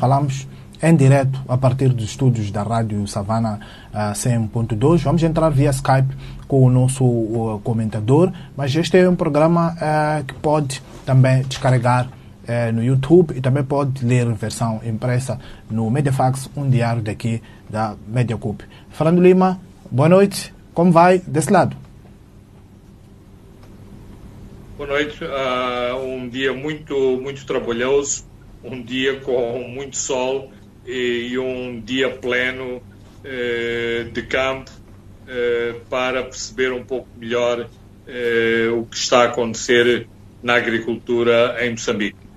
falamos em direto a partir dos estúdios da Rádio Savana uh, 100.2. Vamos entrar via Skype com o nosso uh, comentador, mas este é um programa uh, que pode também descarregar uh, no YouTube e também pode ler em versão impressa no Mediafax, um diário daqui da Mediacup. Fernando Lima, boa noite. Como vai desse lado? Boa noite. Uh, um dia muito, muito trabalhoso, um dia com muito sol e, um dia pleno uh, de campo uh, para perceber um pouco melhor o que está a acontecer na agricultura em Moçambique.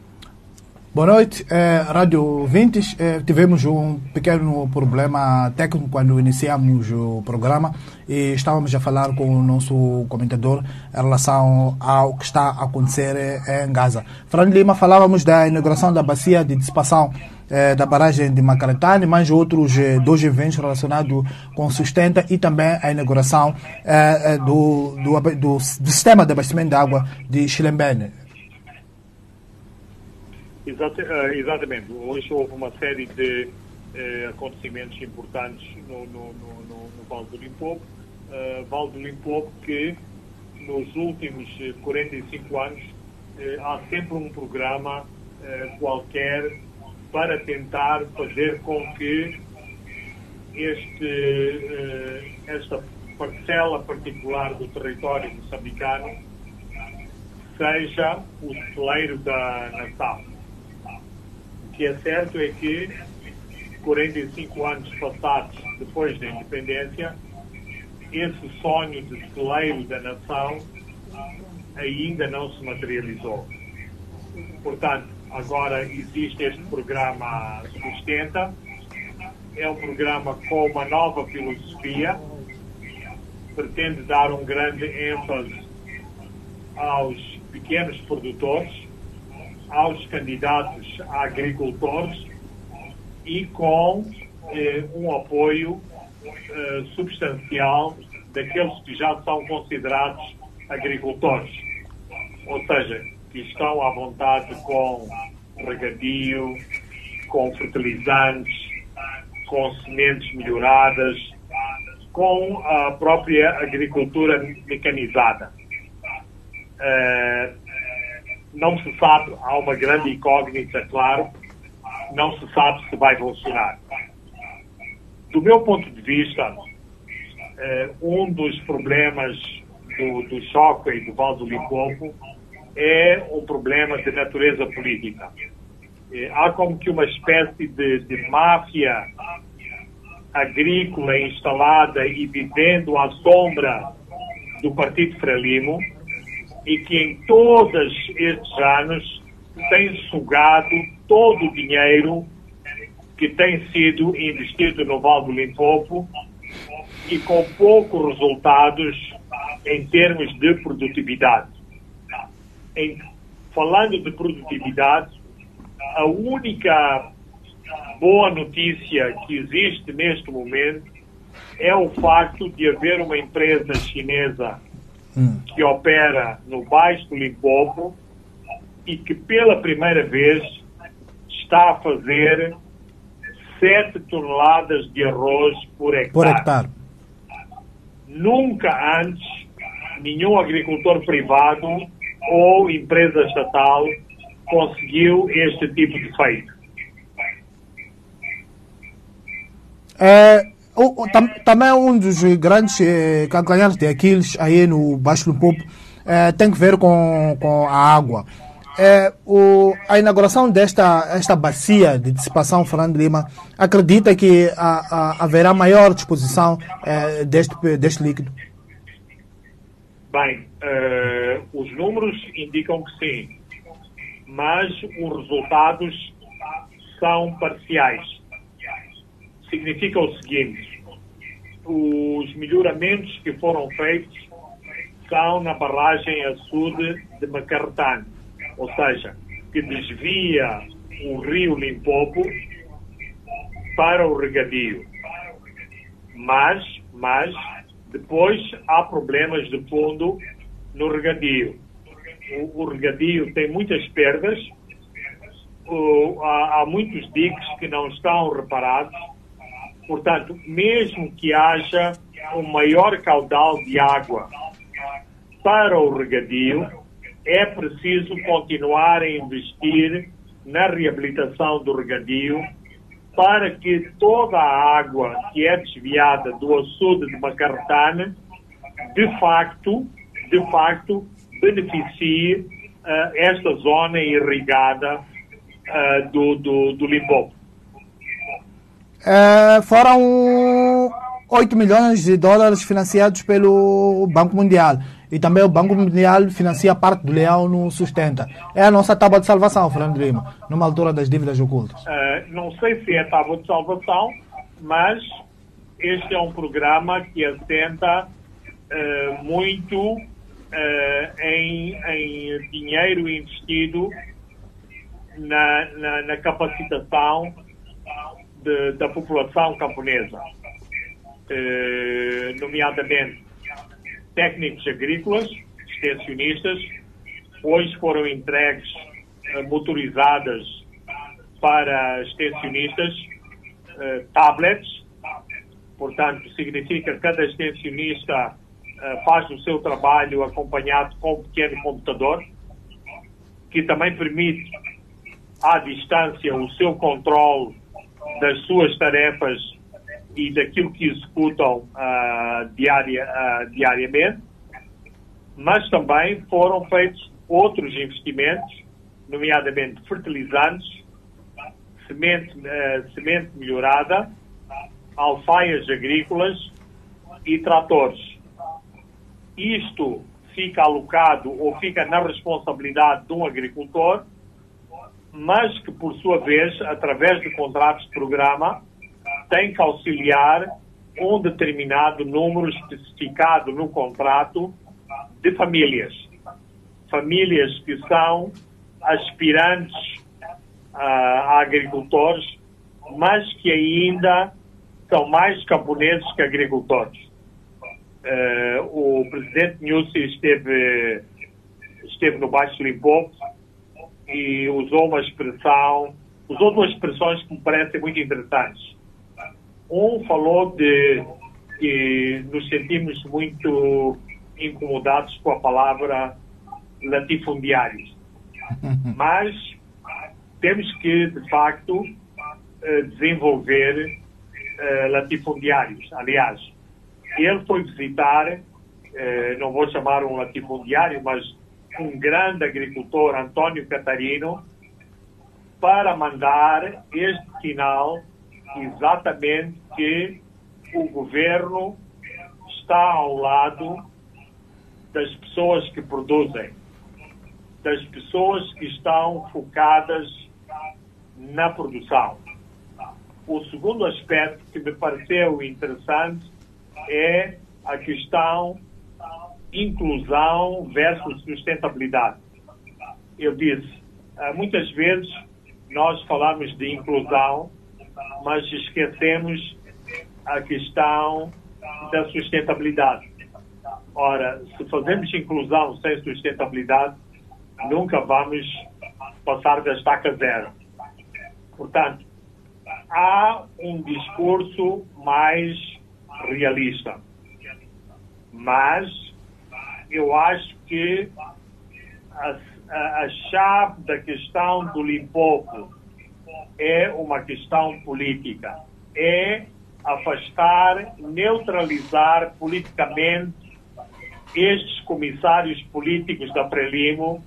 Boa noite, é, Rádio 20. É, tivemos um pequeno problema técnico quando iniciamos o programa e estávamos a falar com o nosso comentador em relação ao que está a acontecer em Gaza. Fernando Lima, falávamos da inauguração da bacia de dissipação é, da barragem de Macaretane, mais outros é, dois eventos relacionados com sustenta e também a inauguração é, do, do, do, do sistema de abastecimento de água de Chilembene. Exata, uh, exatamente. Hoje houve uma série de uh, acontecimentos importantes no, no, no, no, Vale do Limpopo. Uh, vale do Limpopo que nos últimos 45 anos há sempre um programa qualquer para tentar fazer com que este, esta parcela particular do território moçambicano seja o celeiro da nação que é certo é que 45 anos passados depois da independência, esse sonho de celeiro da nação ainda não se materializou. Portanto, agora existe este programa Sustenta, é um programa com uma nova filosofia, pretende dar um grande ênfase aos pequenos produtores, aos candidatos a agricultores e com eh, um apoio eh, substancial daqueles que já são considerados agricultores, ou seja, que estão à vontade com regadio, com fertilizantes, com sementes melhoradas, com a própria agricultura mecanizada. Uh, não se sabe, há uma grande incógnita, claro, não se sabe se vai funcionar. Do meu ponto de vista, eh, um dos problemas do, do choque e do Val do Limpopo é um problema de natureza política. Eh, há como que uma espécie de, de máfia agrícola instalada e vivendo à sombra do Partido Frelimo, e que em todos estes anos tem sugado todo o dinheiro que tem sido investido no Val do Limpopo e com poucos resultados em termos de produtividade. Em, falando de produtividade, a única boa notícia que existe neste momento é o facto de haver uma empresa chinesa hum. que opera no Baixo Limpopo e que pela primeira vez está a fazer 7 toneladas de arroz por hectare. Por hectare. Nunca antes nenhum agricultor privado ou empresa estatal conseguiu este tipo de feito. É, o, o, tam, também um dos grandes eh, calcanhares de Aquiles aí no Baixo Limpopo eh, tem que ver com, com a água. É, o, a inauguração desta esta bacia de dissipação Fernando Lima acredita que a, a, haverá maior disposição é, deste, deste líquido? Bem, uh, os números indicam que sim, mas os resultados são parciais significa o seguinte: os melhoramentos que foram feitos são na barragem a sul de Macarretane, ou seja, que desvia o rio Limpopo para o regadio. Mas, mas, depois há problemas de fundo no regadio. O, o regadio tem muitas perdas uh, há, há muitos diques que não estão reparados. Portanto, mesmo que haja um maior caudal de água para o regadio, é preciso continuar a investir na reabilitação do regadio para que toda a água que é desviada do açude de Macartane, de facto, de facto, beneficie uh, esta zona irrigada uh, do, do, do. É, foram 8 milhões de dólares financiados pelo Banco Mundial. E também o Banco Mundial financia parte do leão no sustenta. É a nossa tábua de salvação, Fernando Lima, numa altura das dívidas ocultas. Uh, não sei se é tábua de salvação, mas este é um programa que assenta uh, muito uh, em, em, dinheiro investido na, na, na capacitação de, da população camponesa, nomeadamente técnicos agrícolas, extensionistas, hoje foram entregues uh, motorizadas para extensionistas, uh, tablets, portanto, significa que cada extensionista uh, faz o seu trabalho acompanhado com um pequeno computador, que também permite à distância o seu controle das suas tarefas e daquilo que executam uh, diaria, uh, diariamente, mas também foram feitos outros investimentos, nomeadamente fertilizantes, semente, uh, semente melhorada, alfaias agrícolas e tratores. Isto fica alocado ou fica na responsabilidade de um agricultor, mas que, por sua vez, através de contratos de programa, tem que auxiliar um determinado número especificado no contrato de famílias. Famílias que são aspirantes uh, a agricultores, mas que ainda são mais camponeses que agricultores. Uh, o presidente Nussi esteve, esteve no Baixo Limpopo e usou uma expressão, usou duas expressões que me parecem muito interessantes um falou de que nos sentimos muito incomodados com a palavra latifundiários. Mas temos que, de facto, eh, desenvolver eh, latifundiários. Aliás, ele foi visitar, eh, não vou chamar um latifundiário, mas um grande agricultor, Antônio Catarino, para mandar este sinal exatamente que o governo está ao lado das pessoas que produzem, das pessoas que estão focadas na produção. O segundo aspecto que me pareceu interessante é a questão inclusão versus sustentabilidade. Eu disse, eh, muitas vezes nós falamos de inclusão mas esquecemos a questão da sustentabilidade. Ora, se fazemos inclusão sem sustentabilidade, nunca vamos passar da estaca zero. Portanto, há um discurso mais realista. Mas eu acho que a, a, a chave da questão do Limpopo é uma questão política. É afastar, neutralizar politicamente estes comissários políticos da Prelimo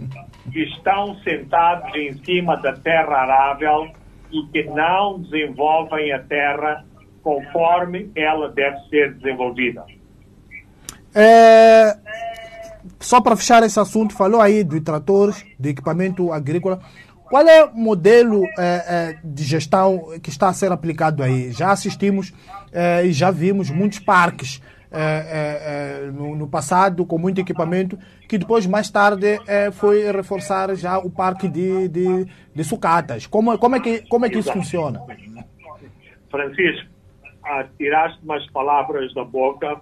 que estão sentados em cima da terra arável e que não desenvolvem a terra conforme ela deve ser desenvolvida. É, só para fechar esse assunto, falou aí de tratores, de equipamento agrícola. Qual é o modelo é, é, de gestão que está a ser aplicado aí? Já assistimos é, e já vimos muitos parques no, no, passado com muito equipamento que depois, mais tarde, foi reforçar já o parque de, de, de sucatas. Como, como, é que, como é que isso funciona? Francisco, tiraste umas palavras da boca.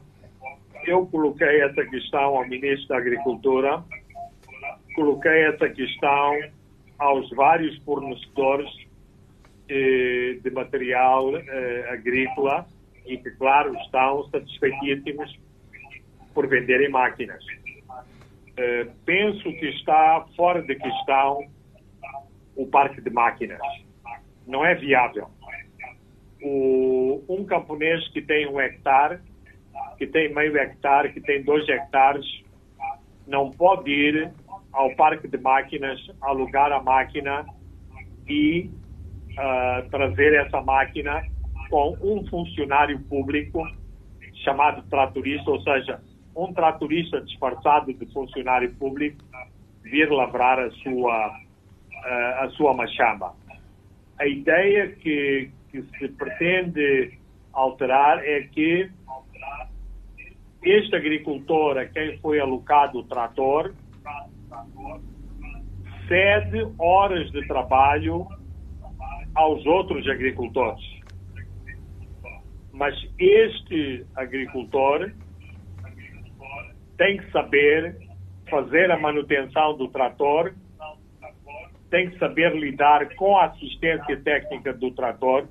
Eu coloquei essa questão ao Ministro da Agricultura, coloquei essa questão aos vários fornecedores eh, de material eh, agrícola e que, claro, estão satisfeitíssimos por venderem máquinas. Eh, penso que está fora de questão o parque de máquinas. Não é viável. O, um camponês que tem um hectare, que tem meio hectare, que tem dois hectares, não pode ir ao parque de máquinas, alugar a máquina e uh, trazer essa máquina com um funcionário público chamado tratorista, ou seja, um tratorista disfarçado de funcionário público vir lavrar a sua, uh, a sua machamba. A ideia que, que se pretende alterar é que este agricultor a quem foi alocado o trator cede horas de trabalho aos outros agricultores. Mas este agricultor tem que saber fazer a manutenção do trator, tem que saber lidar com a assistência técnica do trator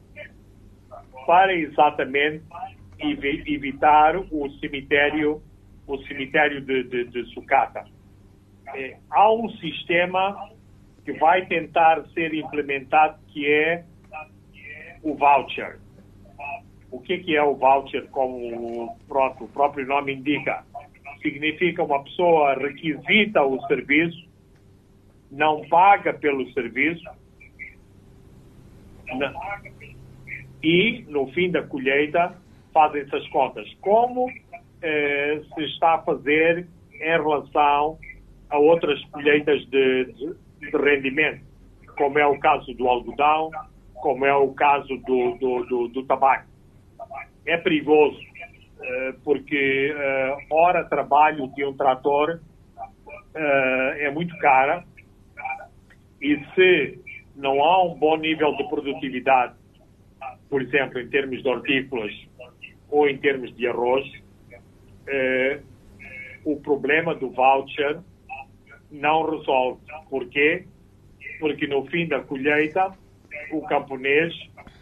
para exatamente evitar o cemitério, o cemitério de, de, de sucata. É, há um sistema que vai tentar ser implementado que é o voucher. O que, que é o voucher, como o próprio, o próprio nome indica? Significa uma pessoa requisita o serviço, não paga pelo serviço, não, e no fim da colheita fazem essas contas. Como eh, se está a fazer em relação a outras colheitas de, de, de, rendimento, como é o caso do algodão, como é o caso do, do, do, do tabaco. É perigoso, eh, porque eh, hora trabalho de um trator é muito cara e se não há um bom nível de produtividade, por exemplo, em termos de hortícolas ou em termos de arroz, eh, o problema do voucher não resolve. Por quê? Porque no fim da colheita, o camponês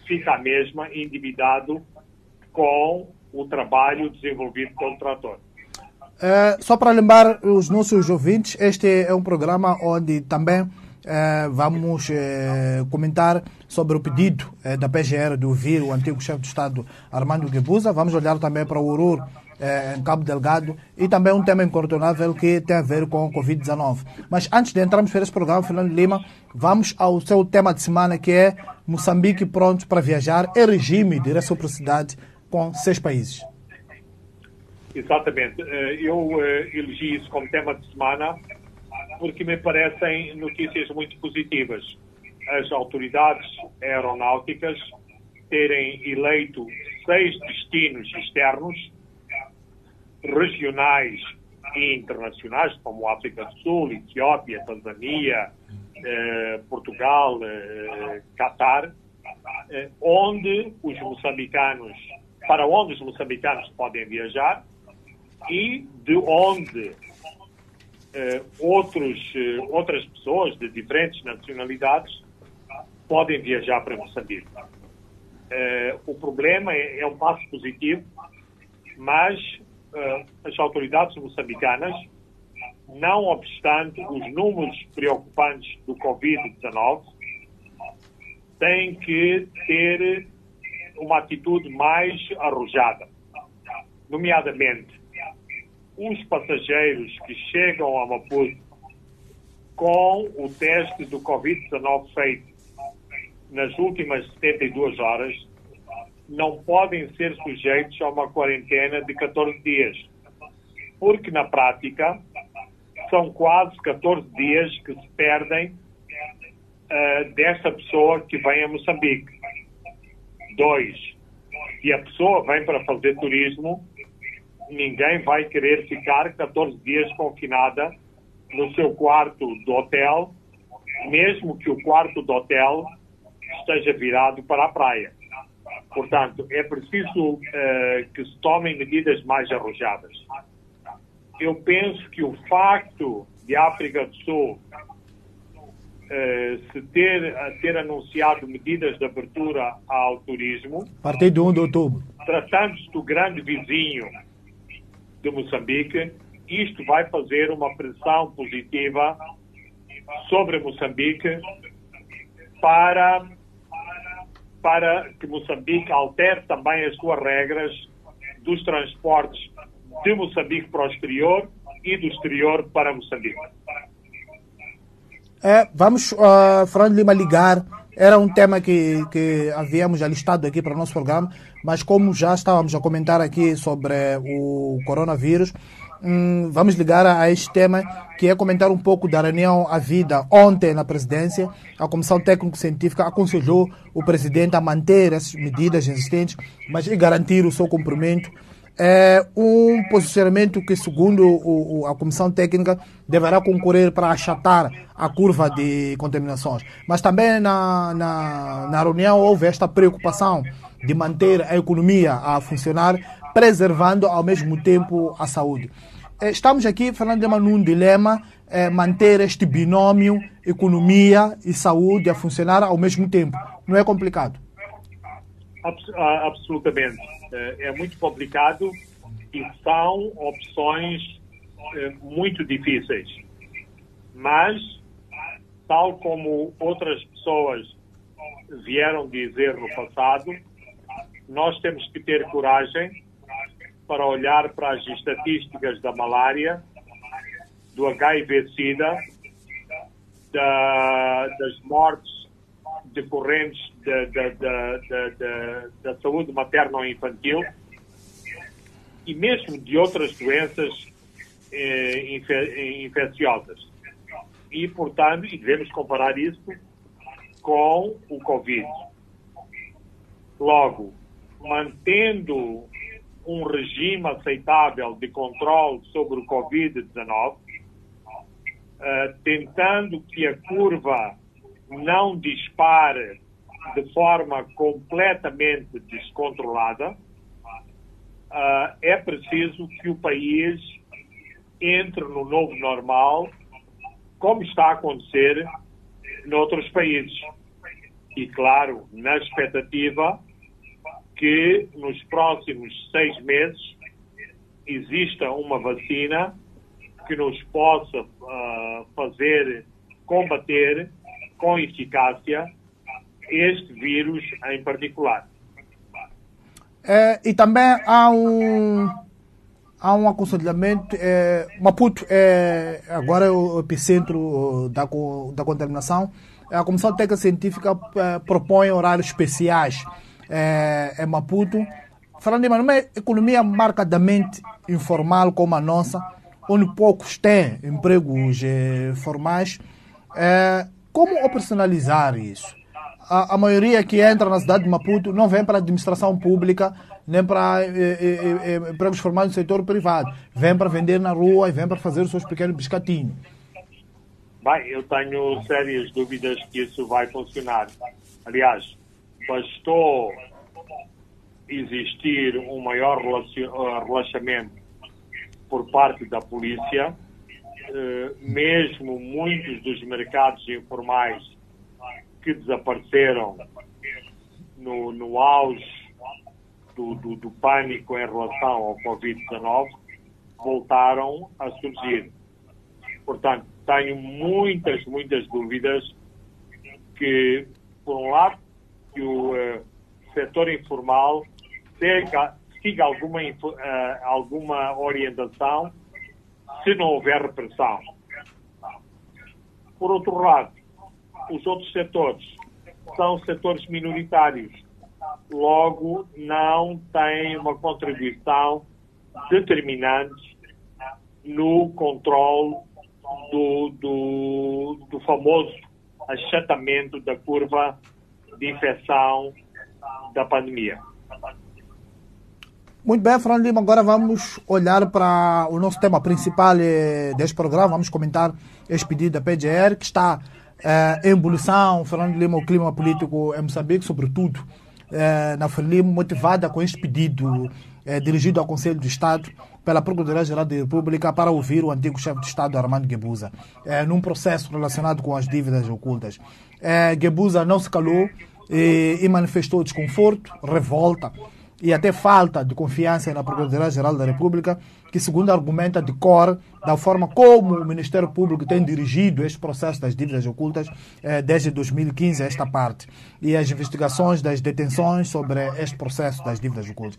fica mesmo endividado com o trabalho desenvolvido pelo trator. É, só para lembrar os nossos ouvintes, este é um programa onde também é, vamos é, comentar sobre o pedido é, da PGR de ouvir o antigo chefe de Estado Armando Guebuza. Vamos olhar também para o Urur em Cabo Delgado e também um tema incontornável que tem a ver com o Covid-19. Mas antes de entrarmos para esse programa, Fernando Lima, vamos ao seu tema de semana que é Moçambique pronto para viajar em regime de reciprocidade com seis países. Exatamente. Eu elegi isso como tema de semana porque me parecem notícias muito positivas. As autoridades aeronáuticas terem eleito seis destinos externos, regionais e internacionais, como África do Sul, Etiópia, Tanzânia, eh, Portugal, eh, Catar, eh, onde os moçambicanos, para onde os moçambicanos podem viajar e de onde outros, eh, outras pessoas de diferentes nacionalidades podem viajar para Moçambique. Eh, o problema é, é, um passo positivo, mas eh, as autoridades moçambicanas, não obstante os números preocupantes do Covid-19, têm que ter uma atitude mais arrojada, nomeadamente os passageiros que chegam a Maputo com o teste do Covid-19 feito nas últimas 72 horas não podem ser sujeitos a uma quarentena de 14 dias, porque na prática são quase 14 dias que se perdem uh, desta pessoa que vem a Moçambique. Dois, se a pessoa vem para fazer turismo, ninguém vai querer ficar 14 dias confinada no seu quarto do hotel, mesmo que o quarto do hotel esteja virado para a praia. Portanto, é preciso uh, que se tomem medidas mais arrojadas. Eu penso que o facto de África do Sul se ter, ter anunciado medidas de abertura ao turismo. A partir de 1 de outubro. Tratando-se do grande vizinho de Moçambique, isto vai fazer uma pressão positiva sobre Moçambique para, para que Moçambique altere também as suas regras dos transportes de Moçambique para o exterior e do exterior para Moçambique. É, vamos, uh, Fernando Lima, ligar. Era um tema que, que havíamos alistado aqui para o nosso programa, mas como já estávamos a comentar aqui sobre o coronavírus, hum, vamos ligar a, este tema, que é comentar um pouco da reunião à vida ontem na presidência. A Comissão Técnico-Científica aconselhou o presidente a manter essas medidas existentes, mas e garantir o seu cumprimento é um posicionamento que, segundo o, a Comissão Técnica, deverá concorrer para achatar a curva de contaminações. Mas também na, na, na reunião houve esta preocupação de manter a economia a funcionar, preservando ao mesmo tempo a saúde. É, estamos aqui, Fernando Lima, num dilema é, manter este binômio economia e saúde a funcionar ao mesmo tempo. Não é complicado? Ah, absolutamente. Eh, é muito complicado e são opções eh, muito difíceis. Mas, tal como outras pessoas vieram dizer no passado, nós temos que ter coragem para olhar para as estatísticas da malária, do HIV-Sida, da, das mortes decorrentes da, da, da, da saúde materno-infantil e mesmo de outras doenças eh, infe, infecciosas. E, portanto, e devemos comparar isso com o Covid. Logo, mantendo um regime aceitável de controle sobre o Covid-19, eh, tentando que a curva não dispare de forma completamente descontrolada, uh, é preciso que o país entre no novo normal, como está a acontecer noutros países. E, claro, na expectativa que nos próximos seis meses exista uma vacina que nos possa uh, fazer combater com eficácia este vírus em particular. É, e também há um, há um aconselhamento. É, Maputo é agora é o epicentro da, da contaminação. A Comissão Técnica Científica é, propõe horários especiais é, em Maputo. Falando de uma economia marcadamente informal como a nossa, onde poucos têm empregos formais, como operacionalizar isso? A, a, maioria que entra na cidade de Maputo não vem para a administração pública, nem para eh, empregos formais no setor privado. Vem para vender na rua e vem para fazer os seus pequenos biscatinhos. Bem, eu tenho sérias dúvidas que isso vai funcionar. Aliás, bastou existir um maior relaxamento por parte da polícia eh, mesmo muitos dos mercados informais que desapareceram no, no auge do, do, do pânico em relação ao Covid-19 voltaram a surgir. Portanto, tenho muitas, muitas dúvidas que, por um lado, que o uh, setor informal siga, siga alguma, uh, alguma orientação se não houver repressão. Por outro lado, os outros setores são setores minoritários, logo não têm uma contribuição determinante no controle do, do, do famoso achatamento da curva de infecção da pandemia. Muito bem, Fernando Lima, agora vamos olhar para o nosso tema principal eh, deste programa. Vamos comentar este pedido da PGR, que está eh, em ebulição. Fernando Lima, o clima político em Moçambique, sobretudo eh, na Frelimo, motivada com este pedido dirigido ao Conselho de Estado pela Procuradoria-Geral da República para ouvir o antigo chefe de Estado Armando Guebuza, num processo relacionado com as dívidas ocultas. Guebuza não se calou e, e manifestou desconforto, revolta e até falta de confiança na Procuradoria-Geral da República, que, segundo argumenta de cor, da forma como o Ministério Público tem dirigido este processo das dívidas ocultas eh, desde 2015 a esta parte, e as investigações das detenções sobre este processo das dívidas ocultas.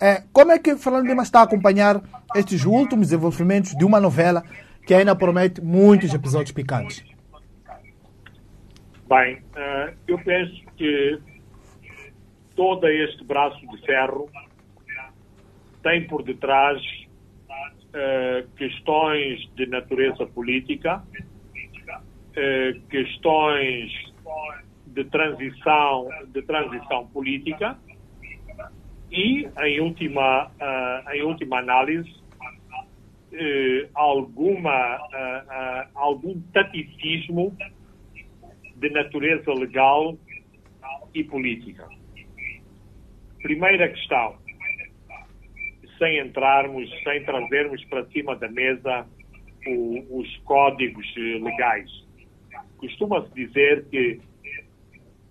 Eh, como é que Fernando Lima está a acompanhar estes últimos desenvolvimentos de uma novela que ainda promete muitos episódios picantes? Bem, uh, eu penso que todo este braço de ferro tem por detrás uh, questões de natureza política, uh, questões de transição, de transição política e, em última, uh, em última análise, alguma, algum taticismo de natureza legal e política. Primeira questão, sem entrarmos, sem trazermos para cima da mesa o, os códigos legais. Costuma-se dizer que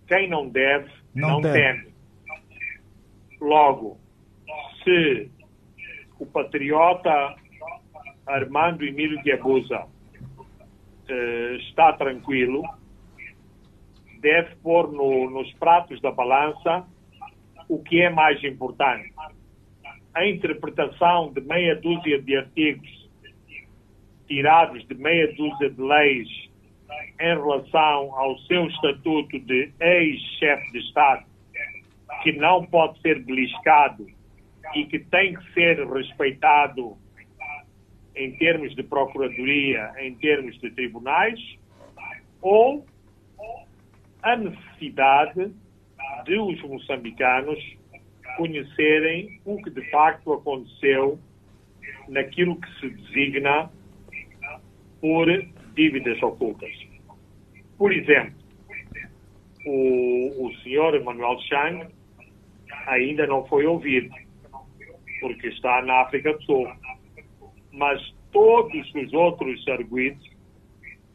quem não deve, não, não teme. Logo, se o patriota Armando Emílio de Abusa eh, está tranquilo, deve pôr no, nos pratos da balança o que é mais importante. A interpretação de meia dúzia de artigos tirados de meia dúzia de leis em relação ao seu estatuto de ex-chefe de Estado, que não pode ser beliscado e que tem que ser respeitado em termos de procuradoria, em termos de tribunais, ou a necessidade de os moçambicanos conhecerem o que de facto aconteceu naquilo que se designa por dívidas ocultas. Por exemplo, o, o senhor Emanuel Chang ainda não foi ouvido, porque está na África do Sul. Mas todos os outros arguidos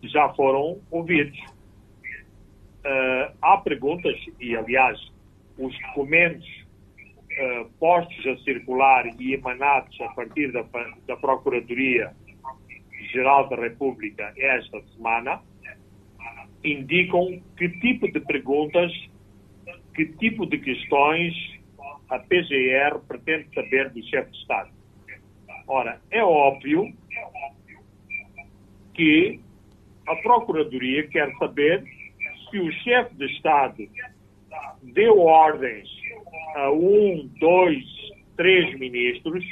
já foram ouvidos uh, há perguntas, e aliás, os documentos uh, postos a circular e emanados a partir da, da Procuradoria-Geral da República esta semana indicam que tipo de perguntas, que tipo de questões a PGR pretende saber do chefe de Estado. Ora, é óbvio que a Procuradoria quer saber se o chefe de Estado deu ordens a um, dois, três ministros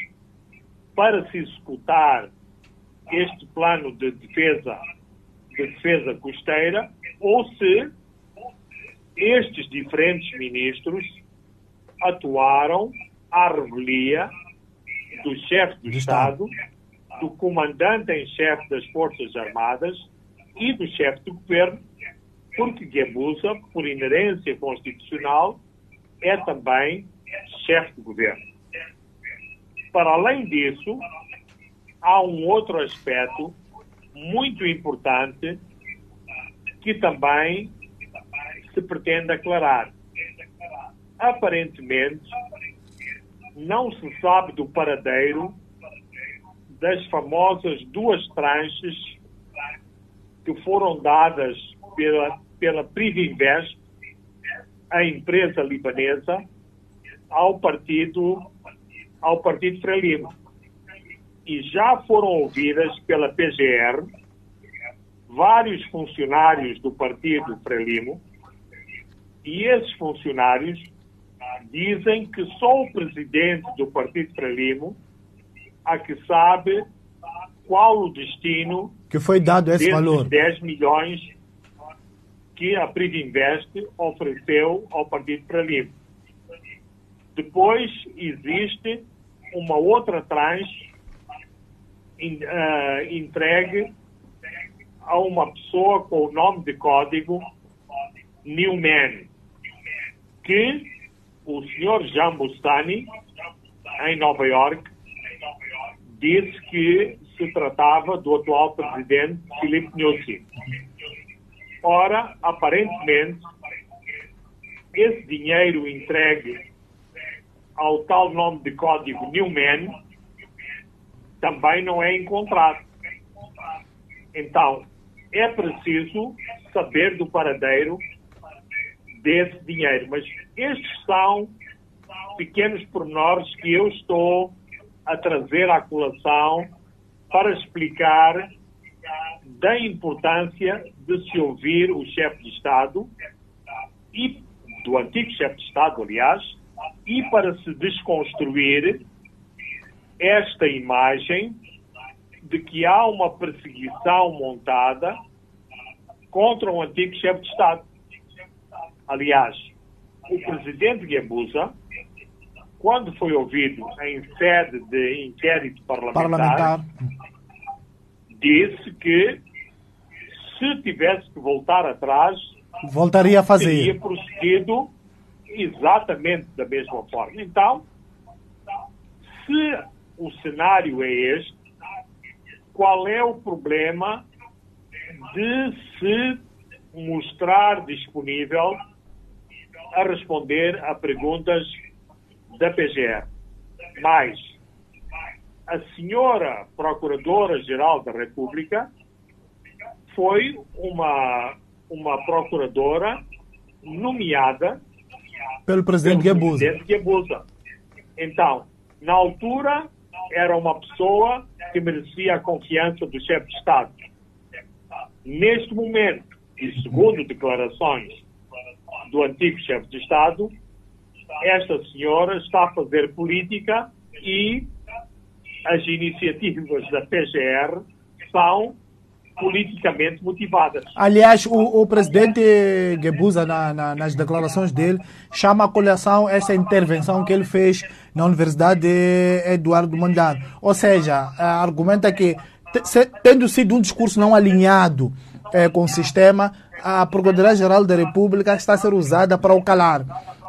para se executar este plano de defesa, de defesa costeira, ou se estes diferentes ministros atuaram à revelia do chefe do Estado, do comandante em chefe das Forças Armadas e do chefe do governo porque Guebuza, por inerência constitucional, é também chefe de governo. Para além disso, há um outro aspecto muito importante que também se pretende aclarar. Aparentemente, não se sabe do paradeiro das famosas duas tranches que foram dadas pela pela Privinvest, a empresa libanesa, ao partido, ao partido Frelimo. E já foram ouvidas pela PGR vários funcionários do partido Frelimo, e esses funcionários dizem que só o presidente do partido Frelimo a que sabe qual o destino que foi dado esse valor 10 milhões que a Privinvest ofereceu ao Partido Frelimo. Depois existe uma outra tranche uh, entregue a uma pessoa com o nome de código Newman, que o senhor Jean Bustani, em Nova York, disse que se tratava do atual presidente Filipe Nyusi. Ora, aparentemente, esse dinheiro entregue ao tal nome de código Newman também não é encontrado. Então, é preciso saber do paradeiro desse dinheiro. Mas estes são pequenos pormenores que eu estou a trazer à colação para explicar da importância de se ouvir o chefe de Estado e do antigo chefe de Estado, aliás, e para se desconstruir esta imagem de que há uma perseguição montada contra o antigo chefe de Estado. Aliás, o presidente Guebuza, quando foi ouvido em sede de inquérito parlamentar, parlamentar, disse que se tivesse que voltar atrás, voltaria a fazer. Teria procedido exatamente da mesma forma. Então, se o cenário é este, qual é o problema de se mostrar disponível a responder a perguntas da PGR. Mas a senhora Procuradora-Geral da República foi uma, uma procuradora nomeada pelo presidente Guebuza. Então, na altura, era uma pessoa que merecia a confiança do chefe de Estado. Neste momento, e segundo declarações do antigo chefe de Estado, esta senhora está a fazer política e as iniciativas da PGR são politicamente motivadas. Aliás, o, o presidente Gebuza, na, na, nas declarações dele, chama a colação essa intervenção que ele fez na Universidade de Eduardo Mondlane. Ou seja, argumenta que, tendo sido um discurso não alinhado é, com o sistema, a Procuradoria-Geral da República está a ser usada para o calar.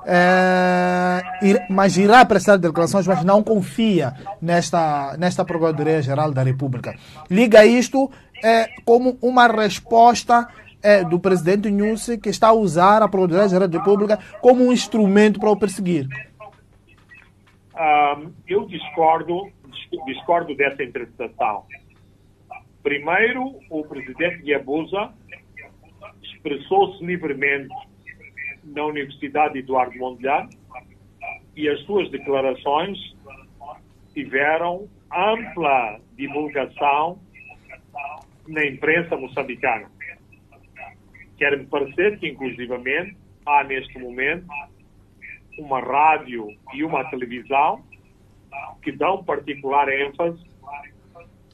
É, mas irá prestar declarações, mas não confia nesta, nesta Procuradoria-Geral da República. Liga isto é, como uma resposta é, do presidente Nussi, que está a usar a Procuradoria-Geral da República como um instrumento para o perseguir. Um, eu discordo, discordo dessa interpretação. Primeiro, o presidente Guiabusa expressou-se livremente na Universidade Eduardo Mondlane e as suas declarações tiveram ampla divulgação na imprensa moçambicana. Quer-me parecer que, inclusivamente, há neste momento uma rádio e uma televisão que dão particular ênfase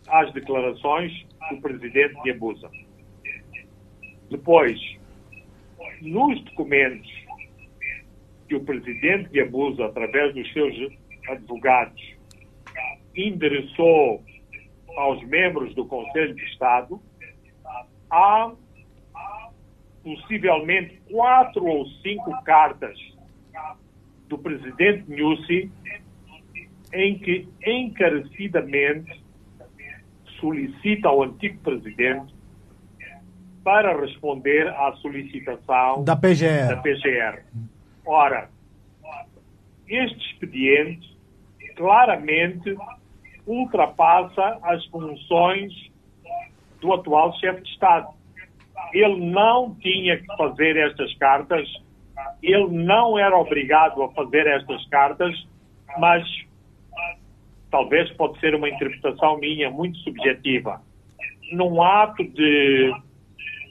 às declarações do presidente de Abusa. Depois, nos documentos que o presidente de Abusa, através dos seus advogados, endereçou aos membros do Conselho de Estado, há possivelmente quatro ou cinco cartas do presidente Nussi em que encarecidamente solicita ao antigo presidente para responder à solicitação da PGR. Da PGR. Ora, este expediente claramente ultrapassa as funções do atual chefe de Estado. Ele não tinha que fazer estas cartas, ele não era obrigado a fazer estas cartas, mas talvez pode ser uma interpretação minha muito subjetiva. Num ato de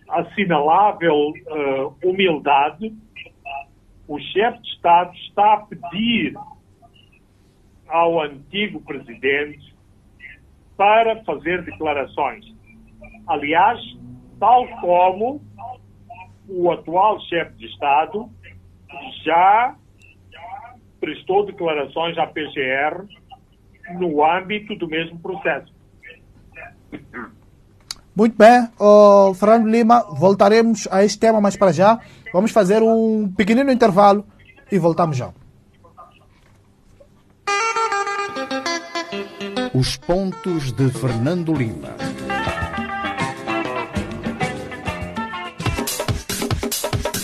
assinalável uh, humildade, o chefe de Estado está a pedir ao antigo presidente para fazer declarações. Aliás, tal como o atual chefe de Estado já prestou declarações à PGR no âmbito do mesmo processo. Muito bem, oh, Fernando Lima, voltaremos a este tema mais para já. Vamos fazer um pequenino intervalo e voltamos já. Os pontos de Fernando Lima.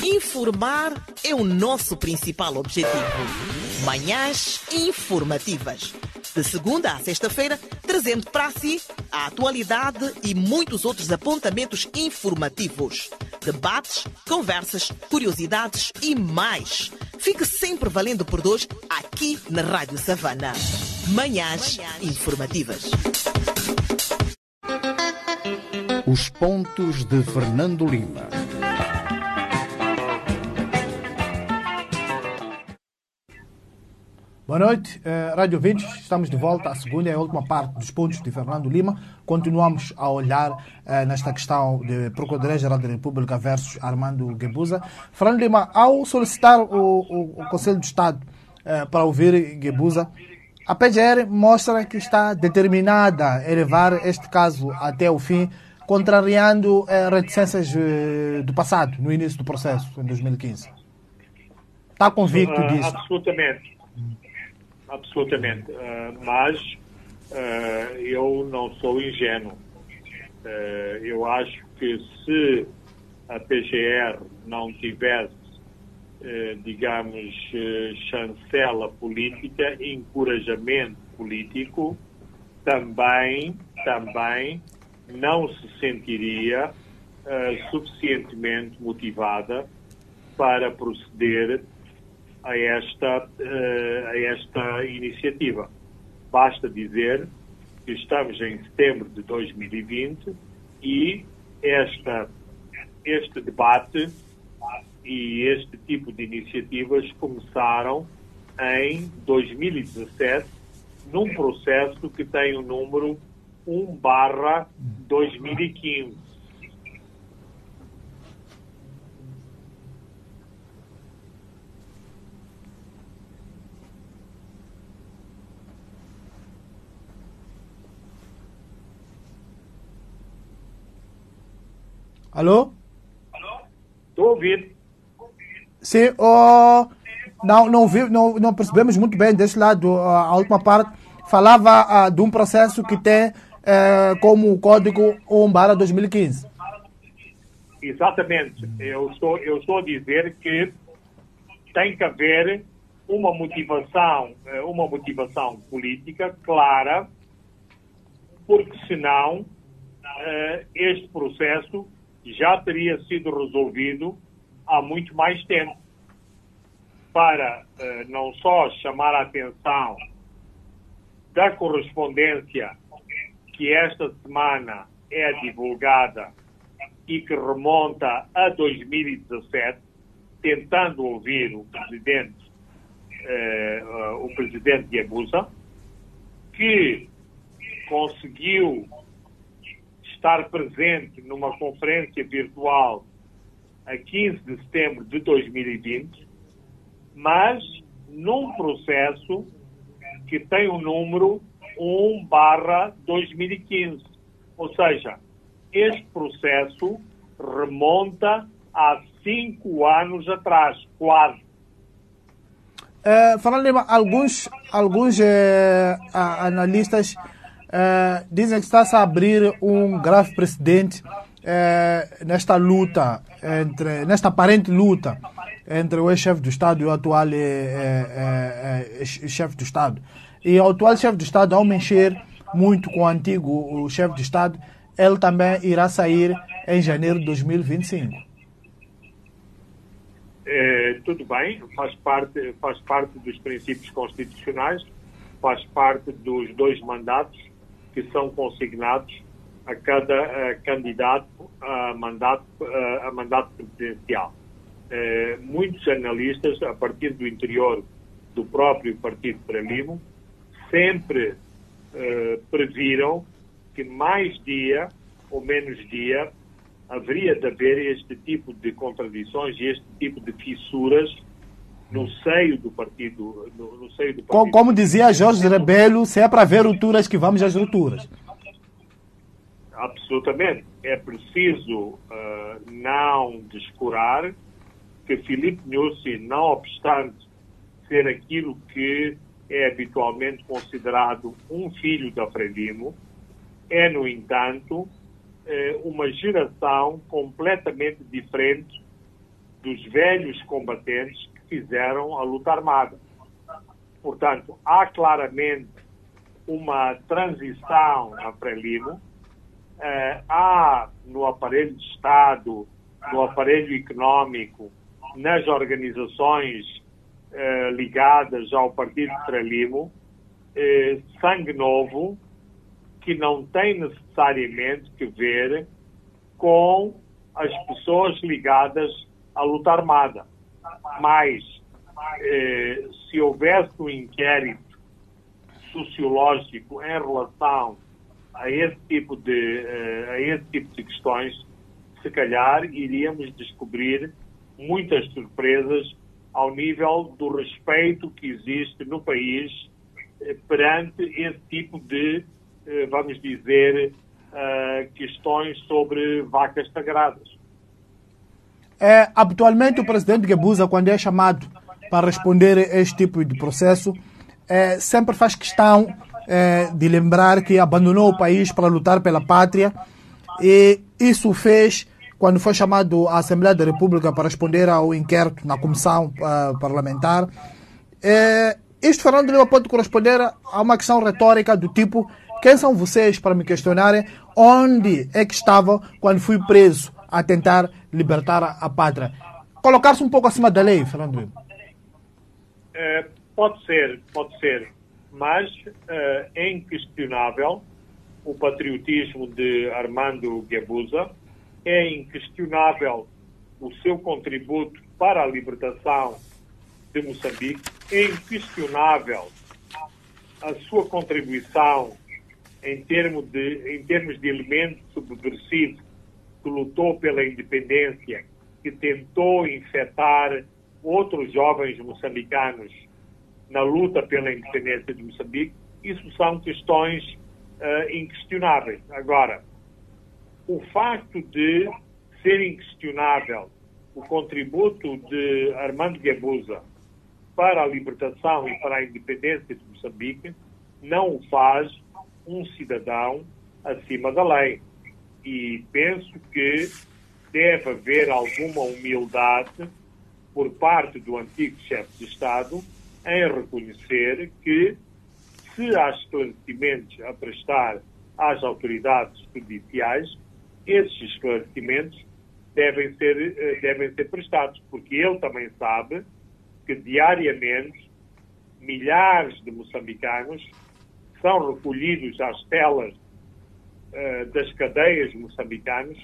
Informar é o nosso principal objetivo. Manhãs informativas. De segunda a sexta-feira, trazendo para si a atualidade e muitos outros apontamentos informativos. Debates, conversas, curiosidades e mais. Fique sempre valendo por dois aqui na Rádio Savana. Manhãs informativas. Os pontos de Fernando Lima. Boa noite, eh, Rádio 20. Estamos de volta à segunda e à última parte dos pontos de Fernando Lima. Continuamos a olhar eh, nesta questão de Procuradoria-Geral da República versus Armando Guebuza. Fernando Lima, ao solicitar o, o, o Conselho de Estado eh, para ouvir Guebuza, a PGR mostra que está determinada a levar este caso até o fim, contrariando eh, reticências eh, do passado, no início do processo, em 2015. Está convicto Ah, disso? Absolutamente. Absolutamente. Ah, mas ah, eu não sou ingênuo. Eu acho que se a PGR não tivesse, eh, digamos, eh, chancela política, encorajamento político, também, também não se sentiria ah, suficientemente motivada para proceder a esta, eh, a esta iniciativa. Basta dizer que estamos em setembro de 2020 e esta, este debate e este tipo de iniciativas começaram em 2017 num processo que tem o número 1 barra 2015. Alô? Estou a ouvir. Sim, oh, não, não, vi, não, não percebemos muito bem deste lado. A última parte falava ah, de um processo que tem eh, como código 1 barra 2015. Exatamente. Eu estou, eu estou a dizer que tem que haver uma motivação, eh, uma motivação política clara, porque senão eh, este processo já teria sido resolvido há muito mais tempo. Para eh, não só chamar a atenção da correspondência que esta semana é divulgada e que remonta a 2017, tentando ouvir o presidente, eh, eh, o presidente de Abusa, que conseguiu estar presente numa conferência virtual a 15 de setembro de 2020, mas num processo que tem o número 1 barra 2015. Ou seja, este processo remonta a cinco anos atrás, quase. Fernando Lima, alguns, alguns a- analistas eh, dizem que está-se a abrir um grave precedente eh, nesta luta, entre, nesta aparente luta entre o ex-chefe do Estado e o atual eh, chefe do Estado. E o atual chefe do Estado, ao mexer muito com o antigo chefe do Estado, ele também irá sair em janeiro de 2025. Eh, tudo bem, faz parte, faz parte dos princípios constitucionais, faz parte dos dois mandatos que são consignados a cada eh, candidato a mandato, eh, a mandato presidencial. Eh, muitos analistas, a partir do interior do próprio Partido Frelimo, sempre previram que mais dia ou menos dia haveria de haver este tipo de contradições e este tipo de fissuras no seio do partido, no, no seio do partido. Como dizia Jorge Rebelo, se é para ver rupturas que vamos às rupturas. Absolutamente. É preciso ah, não descurar que Filipe Nussi, não obstante ser aquilo que é habitualmente considerado um filho da Frelimo, é, no entanto, eh, uma geração completamente diferente dos velhos combatentes que fizeram a luta armada. Portanto, há claramente uma transição na Frelimo, eh, há no aparelho de Estado, no aparelho económico, nas organizações eh, ligadas ao Partido Frelimo, eh, sangue novo, que não tem necessariamente que ver com as pessoas ligadas à luta armada. Mas, eh, se houvesse um inquérito sociológico em relação a esse tipo de, eh, a esse tipo de questões, se calhar iríamos descobrir muitas surpresas ao nível do respeito que existe no país eh, perante esse tipo de, eh, vamos dizer, questões sobre vacas sagradas. É, habitualmente, o presidente Guebuza, quando é chamado para responder a este tipo de processo, é, sempre faz questão é, de lembrar que abandonou o país para lutar pela pátria e isso fez quando foi chamado à Assembleia da República para responder ao inquérito na comissão uh, parlamentar. É, isto, Fernando Lima, pode corresponder a uma questão retórica do tipo: quem são vocês para me questionarem onde é que estava quando fui preso a tentar libertar a, pátria? Colocar-se um pouco acima da lei, Fernando Lima. É, pode ser, pode ser. Mas é, é inquestionável o patriotismo de Armando Guebuza. É inquestionável o seu contributo para a libertação de Moçambique, é inquestionável a sua contribuição em termos de, em termos de elemento subversivo que lutou pela independência, que tentou infectar outros jovens moçambicanos na luta pela independência de Moçambique, isso são questões uh, inquestionáveis. Agora, o facto de ser inquestionável o contributo de Armando Guebuza para a libertação e para a independência de Moçambique não o faz um cidadão acima da lei. E penso que deve haver alguma humildade por parte do antigo chefe de Estado em reconhecer que, se há esclarecimentos a prestar às autoridades judiciais, esses esclarecimentos devem ser, eh, devem ser prestados, porque ele também sabe que diariamente milhares de moçambicanos são recolhidos às telas uh, das cadeias moçambicanas,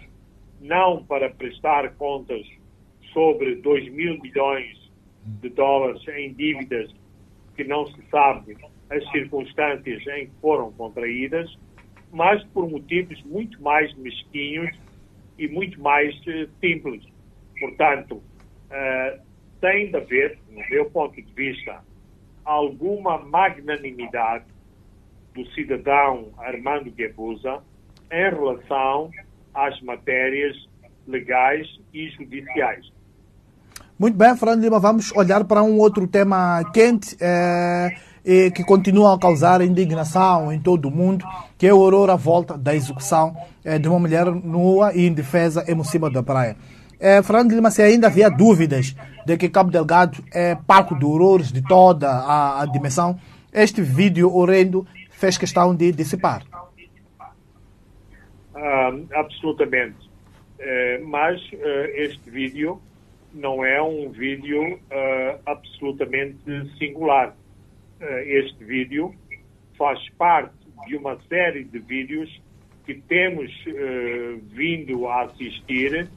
não para prestar contas sobre 2 mil milhões de dólares em dívidas que não se sabe as circunstâncias em que foram contraídas, mas por motivos muito mais mesquinhos e muito mais uh, simples. Portanto, uh, tem de haver, no meu ponto de vista, alguma magnanimidade do cidadão Armando Guebuza em relação às matérias legais e judiciais. Muito bem, Fernando Lima, vamos olhar para um outro tema quente. Eh e que continuam a causar indignação em todo o mundo, que é o horror à volta da execução eh, de uma mulher nua e indefesa em cima da praia. Eh, Fernando Lima, se ainda havia dúvidas de que Cabo Delgado é palco de horrores de toda a, a dimensão, este vídeo horrendo fez questão de dissipar. Uh, absolutamente. Uh, mas este vídeo não é um vídeo uh, absolutamente singular. Eh, este vídeo faz parte de uma série de vídeos que temos uh, vindo a assistir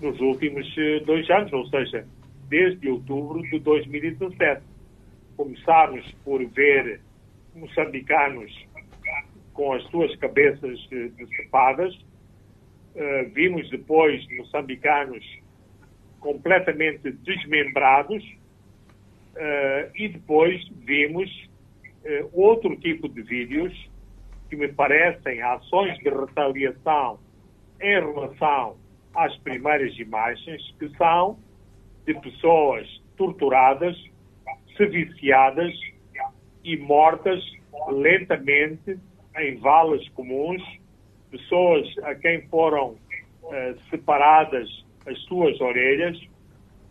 nos últimos uh, dois anos, ou seja, desde outubro de 2017. Começámos por ver moçambicanos com as suas cabeças uh, decepadas, uh, vimos depois moçambicanos completamente desmembrados, Uh, e depois vimos uh, outro tipo de vídeos que me parecem ações de retaliação em relação às primeiras imagens, que são de pessoas torturadas, seviciadas e mortas lentamente em valas comuns, pessoas a quem foram uh, separadas as suas orelhas,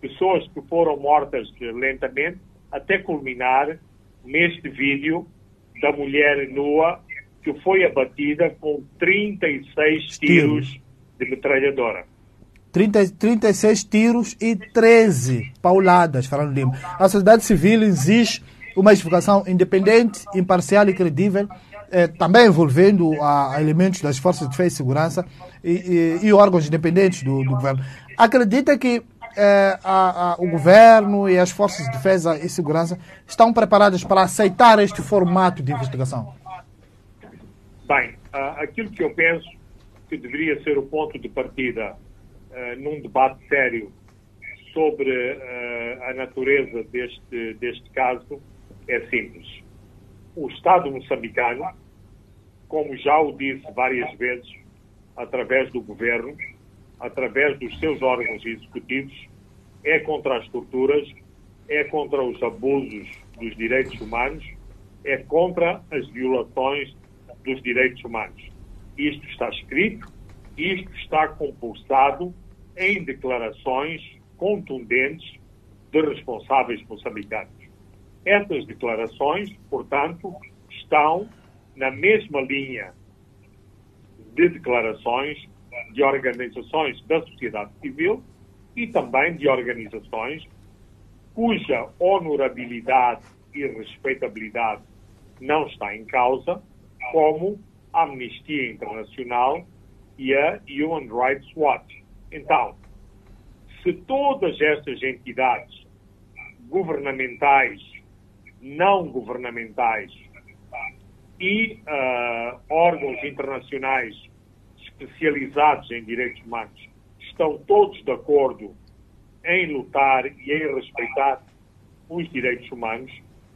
pessoas que foram mortas lentamente, até culminar neste vídeo da mulher nua que foi abatida com 36 tiros de metralhadora. 30, 36 tiros e 13 pauladas, Fernando Lima. A sociedade civil exige uma investigação independente, imparcial e credível, eh, também envolvendo a, elementos das forças de defesa e segurança e, e, e órgãos independentes do, do, governo. Acredita que eh, a, a, o governo e as forças de defesa e segurança estão preparadas para aceitar este formato de investigação? Bem, aquilo que eu penso que deveria ser o ponto de partida uh, num debate sério sobre uh, a natureza deste, deste caso é simples. O Estado moçambicano, como já o disse várias vezes, através do governo, através dos seus órgãos executivos, é contra as torturas, é contra os abusos dos direitos humanos, é contra as violações dos direitos humanos. Isto está escrito, isto está compulsado em declarações contundentes de responsáveis moçambicanos. Essas declarações, portanto, estão na mesma linha de declarações de organizações da sociedade civil e também de organizações cuja honorabilidade e respeitabilidade não está em causa, como a Amnistia Internacional e a Human Rights Watch. Então, se todas estas entidades governamentais, não governamentais e uh, órgãos internacionais especializados em direitos humanos estão todos de acordo em lutar e em respeitar os direitos humanos,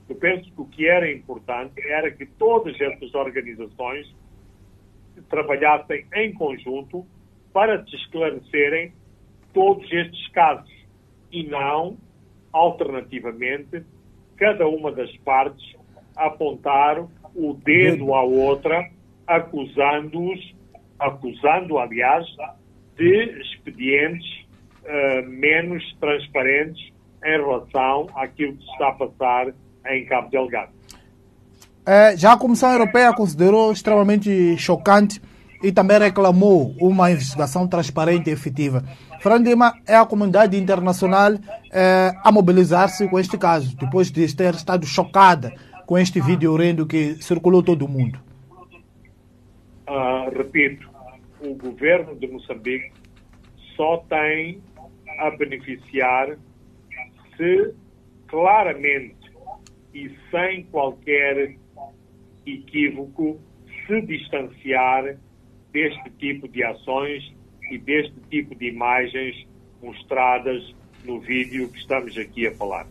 eu penso que o que era importante era que todas essas organizações trabalhassem em conjunto para se esclarecerem todos estes casos e não, alternativamente, cada uma das partes apontar o dedo à outra, acusando-os, acusando, aliás, de expedientes uh, menos transparentes em relação àquilo que está a passar em Cabo Delgado. É, já a Comissão Europeia considerou extremamente chocante e também reclamou uma investigação transparente e efetiva. Fernando Lima é a comunidade internacional é, a mobilizar-se com este caso, depois de ter estado chocada com este vídeo horrendo que circulou todo o mundo. Uh, repito, o governo de Moçambique só tem a beneficiar se claramente e sem qualquer equívoco se distanciar deste tipo de ações e deste tipo de imagens mostradas no vídeo que estamos aqui a falar.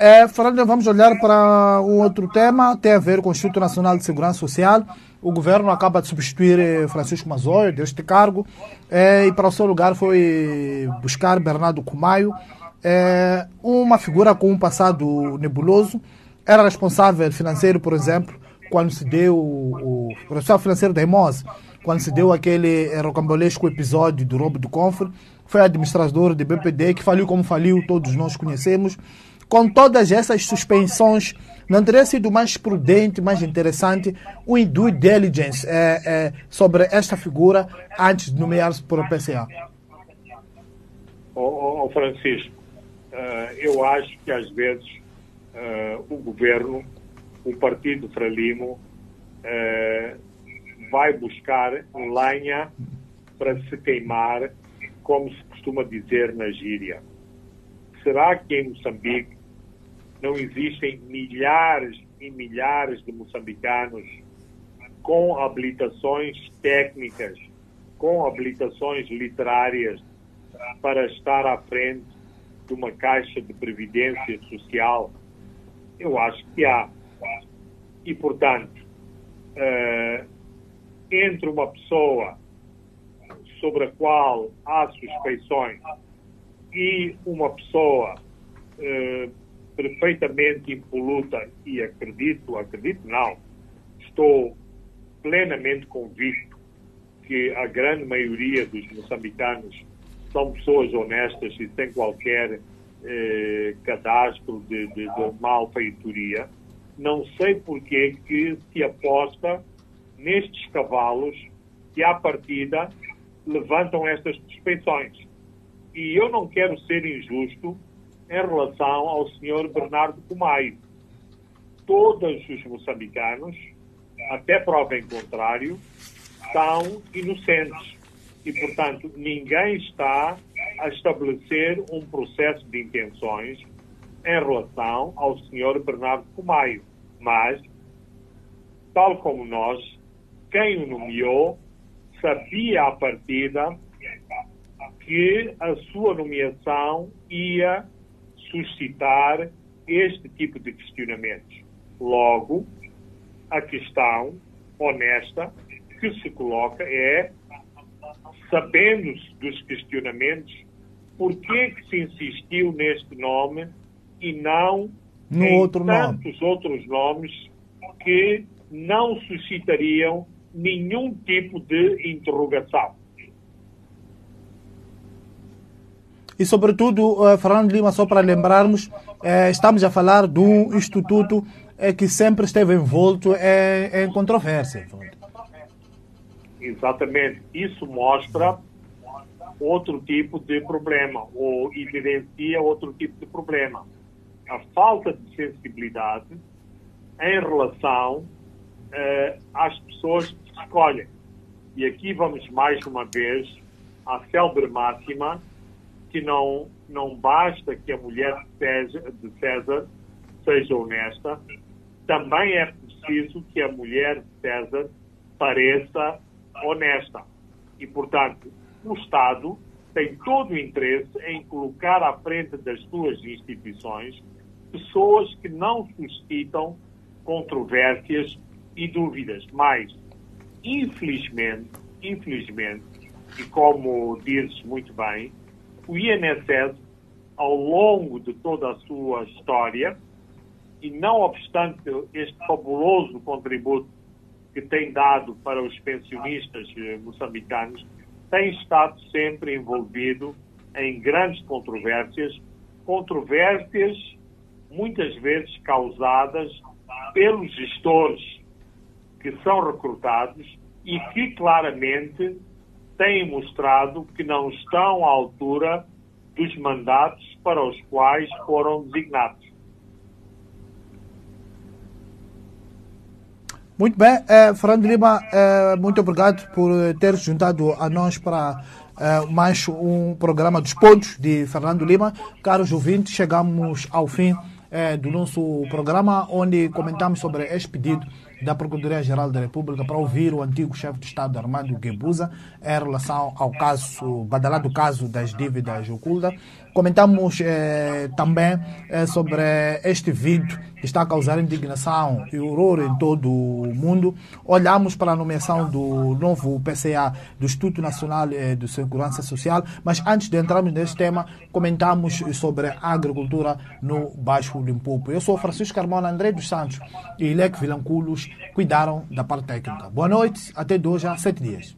É, Fernando, vamos olhar para um outro tema, tem a ver com o Instituto Nacional de Segurança Social. O governo acaba de substituir eh, Francisco Mazoia deste cargo é, e para o seu lugar foi buscar Bernardo Cumaio, é, uma figura com um passado nebuloso. Era responsável financeiro, por exemplo, quando se deu o, o responsável financeiro da EMOS, quando se deu aquele rocambolesco episódio do roubo do cofre. Foi administrador de BPD, que faliu como faliu, todos nós conhecemos com todas essas suspensões, não teria sido mais prudente, mais interessante o due diligence é, é, sobre esta figura antes de nomear-se por a PCA? Oh, oh, Francisco, uh, eu acho que às vezes uh, o governo, o Partido Frelimo, uh, vai buscar lenha para se queimar, como se costuma dizer na gíria. Será que em Moçambique não existem milhares e milhares de moçambicanos com habilitações técnicas, com habilitações literárias para estar à frente de uma caixa de previdência social? Eu acho que há. E, portanto, uh, entre uma pessoa sobre a qual há suspeições e uma pessoa uh, perfeitamente impoluta e acredito, acredito não, estou plenamente convicto que a grande maioria dos moçambicanos são pessoas honestas e sem qualquer eh, cadastro de, de, de malfeitoria. Não sei porque que se aposta nestes cavalos que, à partida, levantam estas suspeições. E eu não quero ser injusto em relação ao senhor Bernardo Comaio. Todos os moçambicanos, até prova em contrário, são inocentes. E, portanto, ninguém está a estabelecer um processo de intenções em relação ao senhor Bernardo Comaio. Mas, tal como nós, quem o nomeou sabia à partida que a sua nomeação ia suscitar este tipo de questionamentos. Logo, a questão honesta que se coloca é, sabendo dos questionamentos, por que, que se insistiu neste nome e não no em outro tantos nome. outros nomes que não suscitariam nenhum tipo de interrogação. E, sobretudo, eh, Fernando Lima, só para lembrarmos, eh, estamos a falar de um instituto eh, que sempre esteve envolto em, controvérsia. Exatamente. Isso mostra outro tipo de problema, ou evidencia outro tipo de problema. A falta de sensibilidade em relação às pessoas que escolhem. E aqui vamos mais uma vez à célebre máxima que não, não basta que a mulher de César, seja honesta, também é preciso que a mulher de César pareça honesta. E, portanto, o Estado tem todo o interesse em colocar à frente das suas instituições pessoas que não suscitam controvérsias e dúvidas. Mas, infelizmente, infelizmente, e como dizes muito bem, o INSS, ao longo de toda a sua história, e não obstante este fabuloso contributo que tem dado para os pensionistas eh, moçambicanos, tem estado sempre envolvido em grandes controvérsias, controvérsias muitas vezes causadas pelos gestores que são recrutados e que claramente têm mostrado que não estão à altura dos mandatos para os quais foram designados. Muito bem, eh, Fernando Lima, eh, muito obrigado por ter se juntado a nós para eh, mais um programa dos pontos de Fernando Lima. Caros ouvintes, chegamos ao fim eh, do nosso programa, onde comentamos sobre este pedido da Procuradoria-Geral da República para ouvir o antigo chefe de Estado Armando Guebuza em relação ao caso, badalado caso das dívidas ocultas. Comentamos eh, também eh, sobre este vídeo que está a causar indignação e horror em todo o mundo. Olhamos para a nomeação do novo PCA, do Instituto Nacional eh, de Segurança Social, mas antes de entrarmos neste tema, comentamos sobre a agricultura no Baixo Limpopo. Eu sou Francisco Carmona André dos Santos e Leque Vilanculos cuidaram da parte técnica. Boa noite, até de hoje a sete dias.